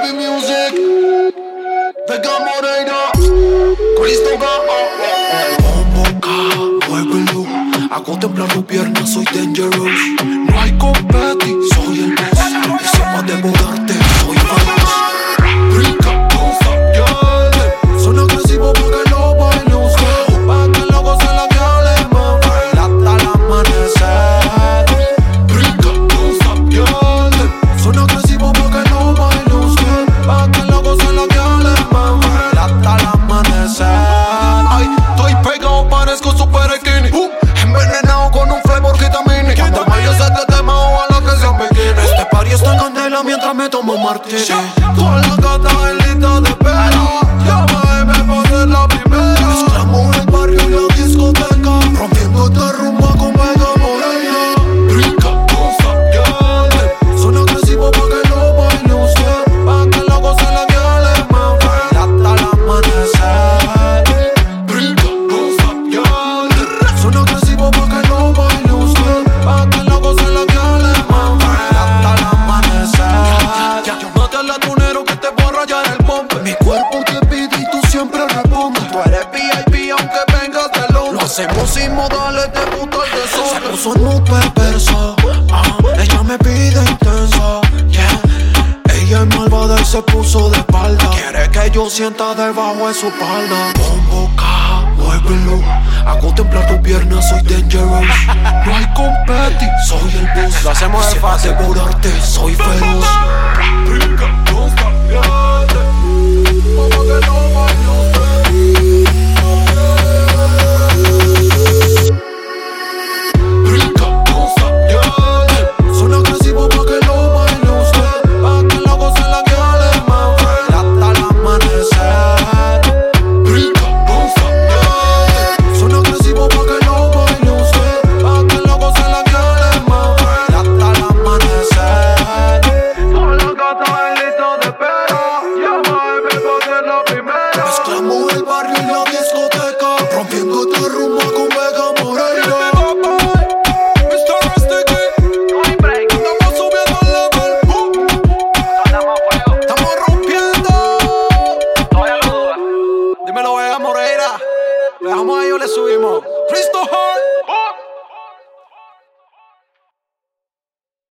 Heavy music. Vega Moreira. Cristo Bombo muévelo. A contemplar tu pierna, soy dangerous. No hay competi, mientras me tomo martini. Con la gata en lista de pelo. Hacemos sin modales, te gusta el desorden. Se puso en un perverso. ah, ella me pide intenso. Yeah. Ella es malvada y se puso de espalda. Quiere que yo sienta debajo de su espalda. Con boca, muévelo. A contemplar tu pierna, soy dangerous. No hay competi, soy el boss. Lo hacemos de fácil. devorarte, soy feroz. subimos. Cristo hurt.